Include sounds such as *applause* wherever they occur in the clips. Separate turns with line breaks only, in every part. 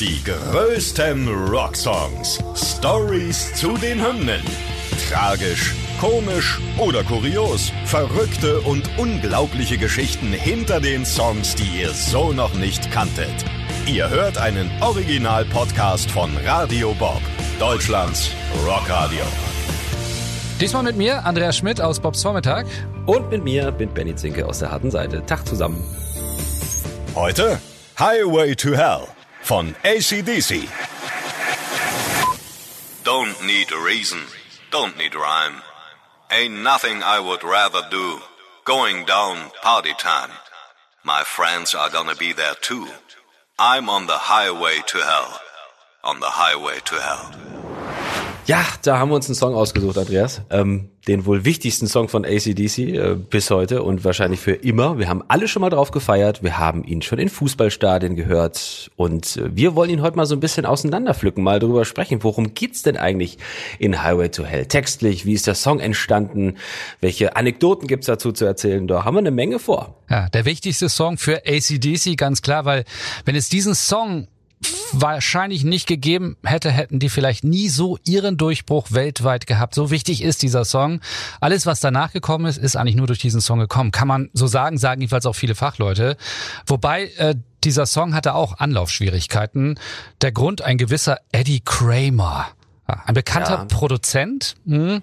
Die größten Rocksongs. Stories zu den Hymnen. Tragisch, komisch oder kurios. Verrückte und unglaubliche Geschichten hinter den Songs, die ihr so noch nicht kanntet. Ihr hört einen Original-Podcast von Radio Bob, Deutschlands Rockradio.
Diesmal mit mir, Andreas Schmidt aus Bobs Vormittag.
Und mit mir bin Benny Zinke aus der harten Seite. Tag zusammen.
Heute Highway to Hell von ACDC. Don't need a reason, don't need rhyme. Ain't nothing I would rather do. Going down party time. My friends are gonna be there too. I'm on the highway to hell. On the highway to hell.
Ja, da haben wir uns einen Song ausgesucht, Andreas. Ähm, den wohl wichtigsten Song von ACDC äh, bis heute und wahrscheinlich für immer. Wir haben alle schon mal drauf gefeiert. Wir haben ihn schon in Fußballstadien gehört. Und äh, wir wollen ihn heute mal so ein bisschen auseinanderpflücken, mal darüber sprechen. Worum geht's denn eigentlich in Highway to Hell? Textlich, wie ist der Song entstanden? Welche Anekdoten gibt's dazu zu erzählen? Da haben wir eine Menge vor.
Ja, der wichtigste Song für ACDC, ganz klar, weil wenn es diesen Song wahrscheinlich nicht gegeben hätte, hätten die vielleicht nie so ihren Durchbruch weltweit gehabt. So wichtig ist dieser Song. Alles, was danach gekommen ist, ist eigentlich nur durch diesen Song gekommen. Kann man so sagen, sagen jedenfalls auch viele Fachleute. Wobei äh, dieser Song hatte auch Anlaufschwierigkeiten. Der Grund ein gewisser Eddie Kramer. Ein bekannter ja. Produzent, hm,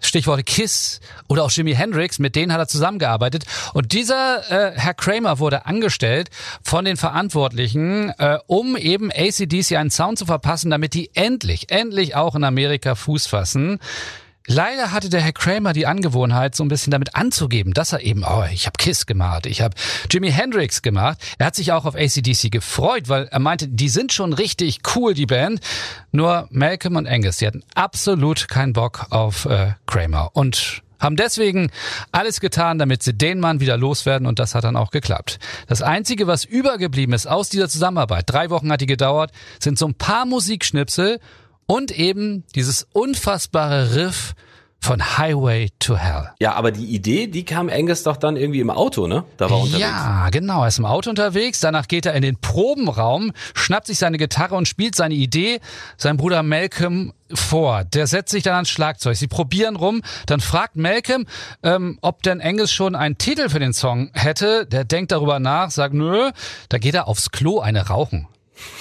Stichworte Kiss oder auch Jimi Hendrix, mit denen hat er zusammengearbeitet. Und dieser äh, Herr Kramer wurde angestellt von den Verantwortlichen, äh, um eben ACDC einen Sound zu verpassen, damit die endlich, endlich auch in Amerika Fuß fassen. Leider hatte der Herr Kramer die Angewohnheit, so ein bisschen damit anzugeben, dass er eben, oh, ich habe Kiss gemacht, ich habe Jimi Hendrix gemacht. Er hat sich auch auf ACDC gefreut, weil er meinte, die sind schon richtig cool, die Band. Nur Malcolm und Angus, die hatten absolut keinen Bock auf äh, Kramer und haben deswegen alles getan, damit sie den Mann wieder loswerden und das hat dann auch geklappt. Das Einzige, was übergeblieben ist aus dieser Zusammenarbeit, drei Wochen hat die gedauert, sind so ein paar Musikschnipsel und eben dieses unfassbare Riff von Highway to Hell.
Ja, aber die Idee, die kam Angus doch dann irgendwie im Auto, ne? Da war unterwegs.
Ja, genau. Er ist im Auto unterwegs. Danach geht er in den Probenraum, schnappt sich seine Gitarre und spielt seine Idee sein Bruder Malcolm vor. Der setzt sich dann ans Schlagzeug. Sie probieren rum. Dann fragt Malcolm, ähm, ob denn Angus schon einen Titel für den Song hätte. Der denkt darüber nach, sagt nö. Da geht er aufs Klo eine rauchen.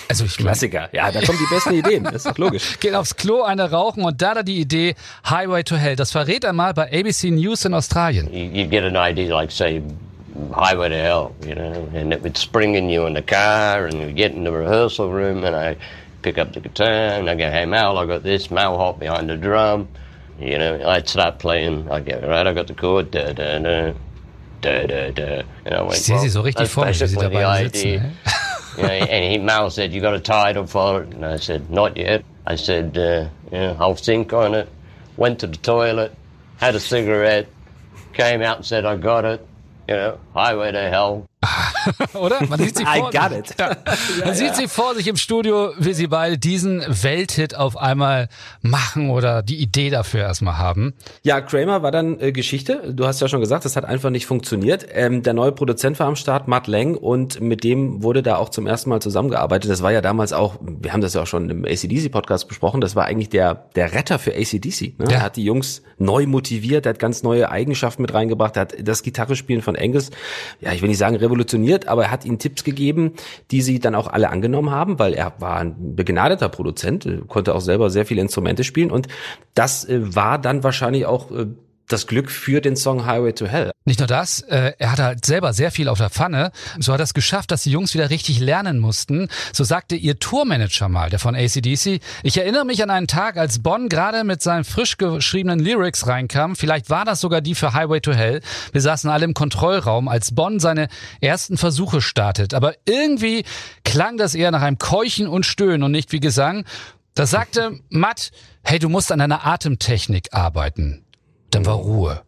Also ich Klassiker. Ja, da kommen die besten Ideen. Das ist doch logisch. *laughs*
Geht aufs Klo, eine rauchen und da da die Idee Highway to Hell. Das verrät er mal bei ABC News in Australien.
You, you get an idea like say Highway to Hell, you know, and it would spring in you in the car and you get in the rehearsal room and I pick up the guitar and I go, hey Mal, I got this, Mal hop behind the drum. You know, I'd start playing, I go, right, I got the chord, da da da. Da, da, da. And I went,
ich sehe sie so richtig vor mich, wie sie dabei sitzen. Ne?
You know, and he, Mal said, you got a title for it? And I said, not yet. I said, uh, I'll think on it. Went to the toilet, had a cigarette, came out and said, I got it. You know, highway to hell. *laughs*
Oder? Man sieht sie vor,
I got it.
Ja. Man sieht sie vor sich im Studio, wie sie beide diesen Welthit auf einmal machen oder die Idee dafür erstmal haben.
Ja, Kramer war dann äh, Geschichte. Du hast ja schon gesagt, das hat einfach nicht funktioniert. Ähm, der neue Produzent war am Start, Matt Lang, und mit dem wurde da auch zum ersten Mal zusammengearbeitet. Das war ja damals auch, wir haben das ja auch schon im ACDC-Podcast besprochen, das war eigentlich der, der Retter für ACDC. Ne? Ja. Er hat die Jungs neu motiviert, er hat ganz neue Eigenschaften mit reingebracht, er hat das Gitarrespielen von Angus, ja, ich will nicht sagen revolutioniert, aber er hat ihnen Tipps gegeben, die sie dann auch alle angenommen haben, weil er war ein begnadeter Produzent, äh, konnte auch selber sehr viele Instrumente spielen und das äh, war dann wahrscheinlich auch äh, das Glück für den Song Highway to Hell.
Nicht nur das, äh, er hatte halt selber sehr viel auf der Pfanne. So hat er es geschafft, dass die Jungs wieder richtig lernen mussten. So sagte ihr Tourmanager mal, der von ACDC. Ich erinnere mich an einen Tag, als Bonn gerade mit seinen frisch geschriebenen Lyrics reinkam. Vielleicht war das sogar die für Highway to Hell. Wir saßen alle im Kontrollraum, als Bonn seine ersten Versuche startet. Aber irgendwie klang das eher nach einem Keuchen und Stöhnen und nicht wie Gesang. Da sagte Matt, hey, du musst an deiner Atemtechnik arbeiten. Dann war Ruhe.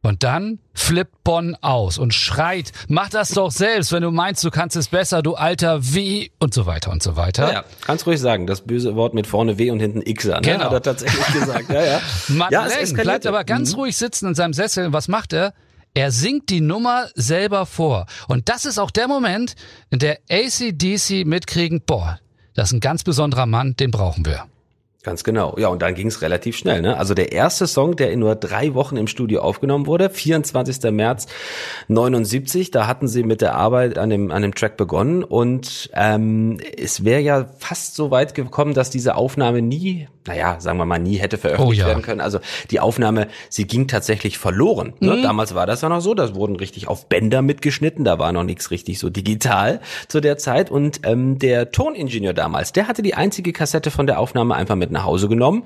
Und dann flippt Bonn aus und schreit, mach das doch selbst, wenn du meinst, du kannst es besser, du alter W und so weiter und so weiter.
Ja, ja. kannst ruhig sagen, das böse Wort mit vorne W und hinten X an. Ne? Genau. Hat er tatsächlich gesagt. Ja, ja. *laughs*
Matt ja, Lang bleibt aber ganz mhm. ruhig sitzen in seinem Sessel. Und was macht er? Er singt die Nummer selber vor. Und das ist auch der Moment, in der ACDC mitkriegen, boah, das ist ein ganz besonderer Mann, den brauchen wir.
Ganz genau. Ja, und dann ging es relativ schnell. Ne? Also der erste Song, der in nur drei Wochen im Studio aufgenommen wurde, 24. März 79, da hatten sie mit der Arbeit an dem, an dem Track begonnen und ähm, es wäre ja fast so weit gekommen, dass diese Aufnahme nie, naja, sagen wir mal, nie hätte veröffentlicht oh, ja. werden können. Also die Aufnahme, sie ging tatsächlich verloren. Ne? Mhm. Damals war das ja noch so, das wurden richtig auf Bänder mitgeschnitten, da war noch nichts richtig so digital zu der Zeit und ähm, der Toningenieur damals, der hatte die einzige Kassette von der Aufnahme einfach mit nach Hause genommen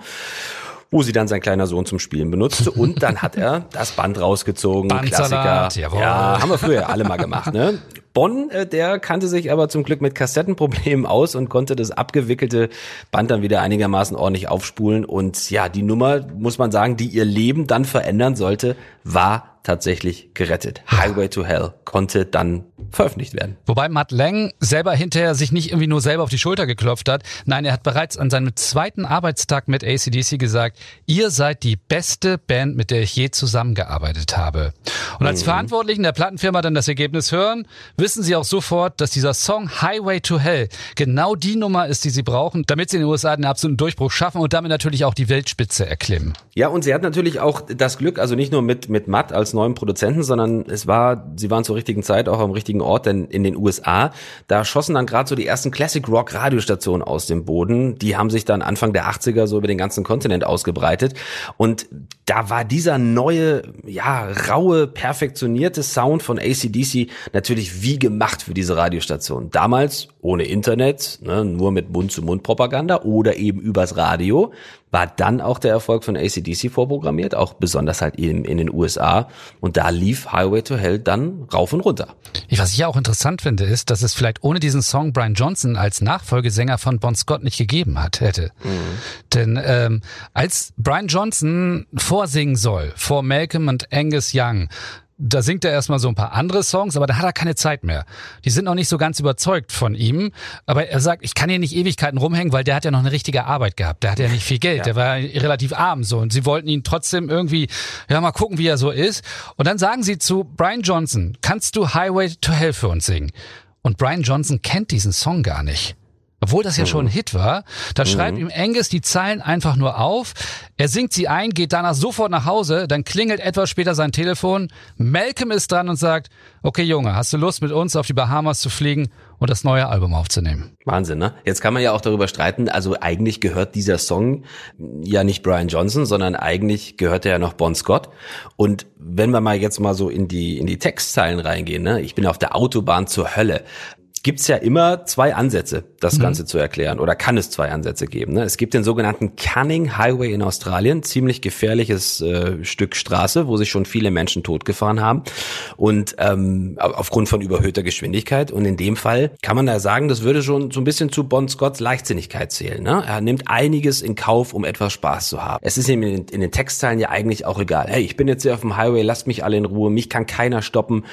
wo sie dann sein kleiner Sohn zum Spielen benutzte und dann hat er das Band rausgezogen, Klassiker. Jawohl. Ja, haben wir früher alle mal gemacht, ne? Bonn, äh, der kannte sich aber zum Glück mit Kassettenproblemen aus und konnte das abgewickelte Band dann wieder einigermaßen ordentlich aufspulen. Und ja, die Nummer, muss man sagen, die ihr Leben dann verändern sollte, war tatsächlich gerettet. Highway to Hell konnte dann veröffentlicht werden.
Wobei Matt Lang selber hinterher sich nicht irgendwie nur selber auf die Schulter geklopft hat. Nein, er hat bereits an seinem zweiten Arbeitstag mit ACDC gesagt, ihr seid die beste Band, mit der ich je zusammengearbeitet habe. Und als mhm. Verantwortlichen der Plattenfirma dann das Ergebnis hören, wissen sie auch sofort, dass dieser Song Highway to Hell genau die Nummer ist, die sie brauchen, damit sie in den USA den absoluten Durchbruch schaffen und damit natürlich auch die Weltspitze erklimmen.
Ja, und sie hat natürlich auch das Glück, also nicht nur mit, mit Matt als neuen Produzenten, sondern es war, sie waren zur richtigen Zeit auch am richtigen Ort, denn in den USA, da schossen dann gerade so die ersten Classic Rock Radiostationen aus dem Boden. Die haben sich dann Anfang der 80er so über den ganzen Kontinent ausgebreitet. Und da war dieser neue, ja, raue, perfektionierte Sound von ACDC natürlich wie gemacht für diese Radiostation. Damals ohne Internet, ne, nur mit Mund-zu-Mund-Propaganda oder eben übers Radio war dann auch der Erfolg von ACDC vorprogrammiert, auch besonders halt in, in den USA. Und da lief Highway to Hell dann rauf und runter.
Was ich auch interessant finde, ist, dass es vielleicht ohne diesen Song Brian Johnson als Nachfolgesänger von Bon Scott nicht gegeben hat, hätte. Mhm. Denn ähm, als Brian Johnson vorsingen soll vor Malcolm und Angus Young, da singt er erstmal so ein paar andere Songs, aber da hat er keine Zeit mehr. Die sind noch nicht so ganz überzeugt von ihm. Aber er sagt, ich kann hier nicht Ewigkeiten rumhängen, weil der hat ja noch eine richtige Arbeit gehabt. Der hat ja nicht viel Geld. Ja. Der war relativ arm so. Und sie wollten ihn trotzdem irgendwie, ja, mal gucken, wie er so ist. Und dann sagen sie zu Brian Johnson, kannst du Highway to Hell für uns singen? Und Brian Johnson kennt diesen Song gar nicht obwohl das ja schon ein mhm. Hit war, da mhm. schreibt ihm Angus die Zeilen einfach nur auf. Er singt sie ein, geht danach sofort nach Hause, dann klingelt etwas später sein Telefon. Malcolm ist dran und sagt, okay Junge, hast du Lust mit uns auf die Bahamas zu fliegen und das neue Album aufzunehmen?
Wahnsinn, ne? Jetzt kann man ja auch darüber streiten, also eigentlich gehört dieser Song ja nicht Brian Johnson, sondern eigentlich gehört er ja noch Bon Scott. Und wenn wir mal jetzt mal so in die, in die Textzeilen reingehen, ne? Ich bin auf der Autobahn zur Hölle gibt's ja immer zwei Ansätze, das mhm. Ganze zu erklären. Oder kann es zwei Ansätze geben. Ne? Es gibt den sogenannten Canning Highway in Australien, ziemlich gefährliches äh, Stück Straße, wo sich schon viele Menschen totgefahren haben. Und ähm, aufgrund von überhöhter Geschwindigkeit. Und in dem Fall kann man da sagen, das würde schon so ein bisschen zu Bon Scotts Leichtsinnigkeit zählen. Ne? Er nimmt einiges in Kauf, um etwas Spaß zu haben. Es ist ihm in, in den Textzeilen ja eigentlich auch egal. Hey, ich bin jetzt hier auf dem Highway, lasst mich alle in Ruhe, mich kann keiner stoppen.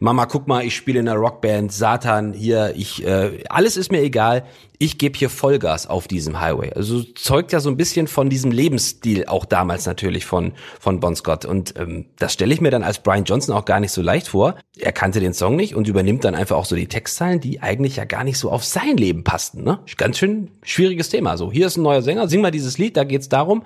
Mama, guck mal, ich spiele in einer Rockband, Satan, hier, ich, äh, alles ist mir egal, ich gebe hier Vollgas auf diesem Highway. Also zeugt ja so ein bisschen von diesem Lebensstil auch damals natürlich von, von Bon Scott. Und ähm, das stelle ich mir dann als Brian Johnson auch gar nicht so leicht vor. Er kannte den Song nicht und übernimmt dann einfach auch so die Textzeilen, die eigentlich ja gar nicht so auf sein Leben passten. Ne? Ganz schön schwieriges Thema. So, hier ist ein neuer Sänger, sing mal dieses Lied, da geht's darum,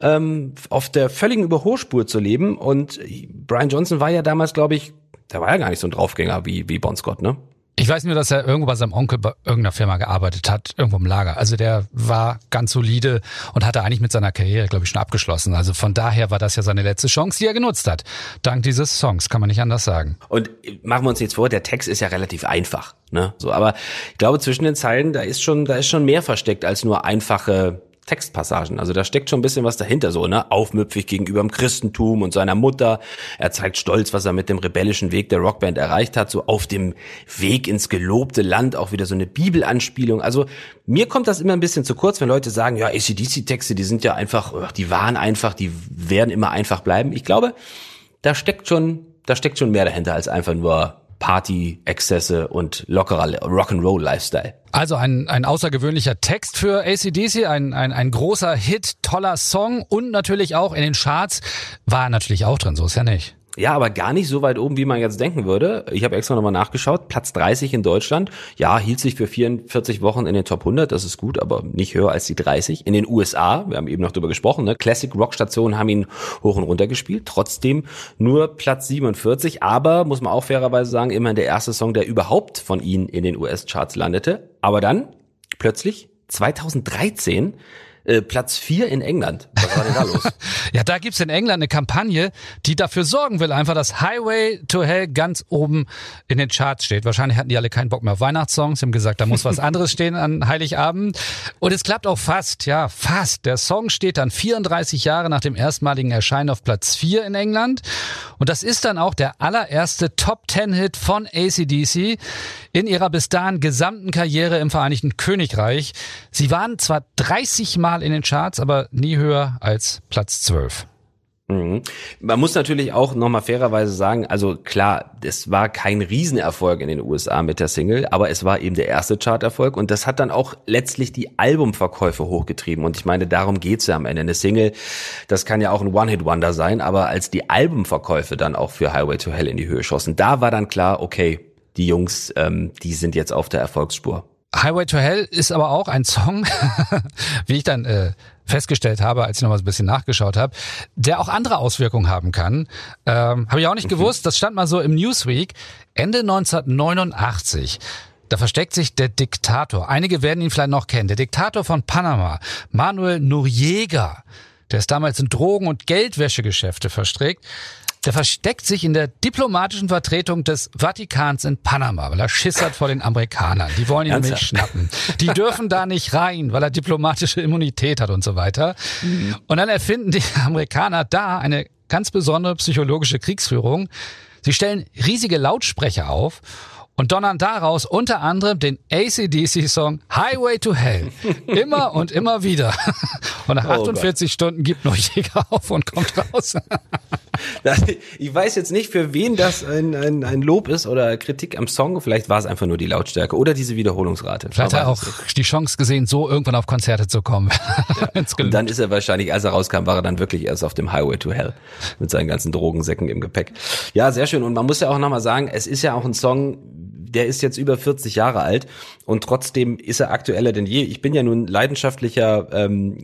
ähm, auf der völligen Überholspur zu leben. Und Brian Johnson war ja damals, glaube ich, der war ja gar nicht so ein Draufgänger wie, wie Bon Scott, ne?
Ich weiß nur, dass er irgendwo bei seinem Onkel bei irgendeiner Firma gearbeitet hat, irgendwo im Lager. Also der war ganz solide und hatte eigentlich mit seiner Karriere, glaube ich, schon abgeschlossen. Also von daher war das ja seine letzte Chance, die er genutzt hat. Dank dieses Songs, kann man nicht anders sagen.
Und machen wir uns jetzt vor, der Text ist ja relativ einfach. Ne? So, aber ich glaube, zwischen den Zeilen, da ist schon, da ist schon mehr versteckt als nur einfache Textpassagen. Also da steckt schon ein bisschen was dahinter, so, ne? Aufmüpfig gegenüber dem Christentum und seiner Mutter. Er zeigt stolz, was er mit dem rebellischen Weg der Rockband erreicht hat, so auf dem Weg ins gelobte Land, auch wieder so eine Bibelanspielung. Also mir kommt das immer ein bisschen zu kurz, wenn Leute sagen, ja, ACDC-Texte, die sind ja einfach, die waren einfach, die werden immer einfach bleiben. Ich glaube, da steckt schon, da steckt schon mehr dahinter als einfach nur Party-Exzesse und lockerer Rock'n'Roll-Lifestyle.
Also ein, ein außergewöhnlicher Text für ACDC, ein, ein, ein großer Hit, toller Song und natürlich auch in den Charts war natürlich auch drin, so ist ja nicht.
Ja, aber gar nicht so weit oben, wie man jetzt denken würde. Ich habe extra nochmal nachgeschaut. Platz 30 in Deutschland. Ja, hielt sich für 44 Wochen in den Top 100. Das ist gut, aber nicht höher als die 30. In den USA, wir haben eben noch drüber gesprochen, ne? Classic Rock Stationen haben ihn hoch und runter gespielt. Trotzdem nur Platz 47. Aber, muss man auch fairerweise sagen, immerhin der erste Song, der überhaupt von ihnen in den US-Charts landete. Aber dann, plötzlich, 2013, äh, Platz vier in England. Was war denn da los? *laughs*
ja, da gibt's in England eine Kampagne, die dafür sorgen will, einfach, dass Highway to Hell ganz oben in den Charts steht. Wahrscheinlich hatten die alle keinen Bock mehr auf Weihnachtssongs, haben gesagt, da muss was anderes stehen an Heiligabend. Und es klappt auch fast, ja, fast. Der Song steht dann 34 Jahre nach dem erstmaligen Erscheinen auf Platz vier in England. Und das ist dann auch der allererste Top-10-Hit von ACDC in ihrer bis dahin gesamten Karriere im Vereinigten Königreich. Sie waren zwar 30 Mal in den Charts, aber nie höher als Platz 12.
Mhm. Man muss natürlich auch nochmal fairerweise sagen, also klar, es war kein Riesenerfolg in den USA mit der Single, aber es war eben der erste Charterfolg und das hat dann auch letztlich die Albumverkäufe hochgetrieben und ich meine, darum geht's ja am Ende. Eine Single, das kann ja auch ein One-Hit-Wonder sein, aber als die Albumverkäufe dann auch für Highway to Hell in die Höhe schossen, da war dann klar, okay, die Jungs, ähm, die sind jetzt auf der Erfolgsspur.
Highway to Hell ist aber auch ein Song, *laughs* wie ich dann äh, festgestellt habe, als ich noch mal ein bisschen nachgeschaut habe, der auch andere Auswirkungen haben kann. Ähm, habe ich auch nicht mhm. gewusst. Das stand mal so im Newsweek. Ende 1989. Da versteckt sich der Diktator. Einige werden ihn vielleicht noch kennen. Der Diktator von Panama, Manuel Noriega. Der ist damals in Drogen- und Geldwäschegeschäfte verstrickt. Der versteckt sich in der diplomatischen Vertretung des Vatikans in Panama, weil er Schiss hat vor den Amerikanern. Die wollen ihn nämlich schnappen. Die dürfen da nicht rein, weil er diplomatische Immunität hat und so weiter. Mhm. Und dann erfinden die Amerikaner da eine ganz besondere psychologische Kriegsführung. Sie stellen riesige Lautsprecher auf und donnern daraus unter anderem den ACDC-Song Highway to Hell. *laughs* Immer und immer wieder. Und nach 48 oh Stunden gibt Neujäger auf und kommt raus. *laughs*
ich weiß jetzt nicht, für wen das ein, ein, ein Lob ist oder Kritik am Song. Vielleicht war es einfach nur die Lautstärke oder diese Wiederholungsrate.
Vielleicht hat er auch die Chance gesehen, so irgendwann auf Konzerte zu kommen.
Ja. *laughs* und dann ist er wahrscheinlich, als er rauskam, war er dann wirklich erst auf dem Highway to Hell mit seinen ganzen Drogensäcken im Gepäck. Ja, sehr schön. Und man muss ja auch nochmal sagen, es ist ja auch ein Song, der ist jetzt über 40 Jahre alt und trotzdem ist er aktueller denn je. Ich bin ja nun leidenschaftlicher ähm,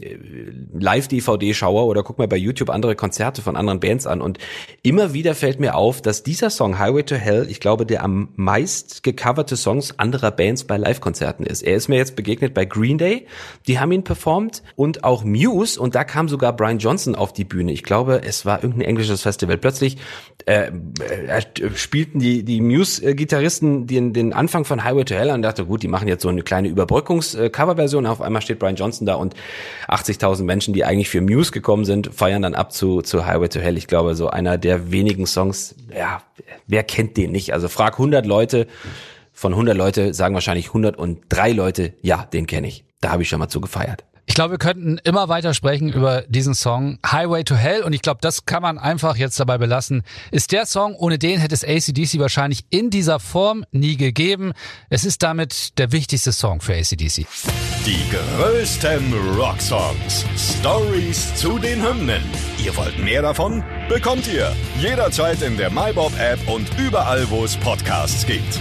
Live-DVD-Schauer oder guck mal bei YouTube andere Konzerte von anderen Bands an und immer wieder fällt mir auf, dass dieser Song Highway to Hell, ich glaube, der am meist gecoverte Songs anderer Bands bei Live-Konzerten ist. Er ist mir jetzt begegnet bei Green Day, die haben ihn performt und auch Muse und da kam sogar Brian Johnson auf die Bühne. Ich glaube, es war irgendein englisches Festival. Plötzlich äh, äh, spielten die, die Muse-Gitarristen den, den Anfang von Highway to Hell und dachte, gut, die machen jetzt so eine kleine Überbrückungs-Coverversion. Auf einmal steht Brian Johnson da und 80.000 Menschen, die eigentlich für Muse gekommen sind, feiern dann ab zu, zu Highway to Hell. Ich glaube, so einer der wenigen Songs, ja, wer kennt den nicht? Also frag 100 Leute, von 100 Leute sagen wahrscheinlich 103 Leute, ja, den kenne ich. Da habe ich schon mal zu gefeiert.
Ich glaube, wir könnten immer weiter sprechen über diesen Song Highway to Hell und ich glaube, das kann man einfach jetzt dabei belassen. Ist der Song, ohne den hätte es ACDC wahrscheinlich in dieser Form nie gegeben. Es ist damit der wichtigste Song für ACDC.
Die größten Rocksongs. Stories zu den Hymnen. Ihr wollt mehr davon? Bekommt ihr jederzeit in der MyBob App und überall, wo es Podcasts gibt.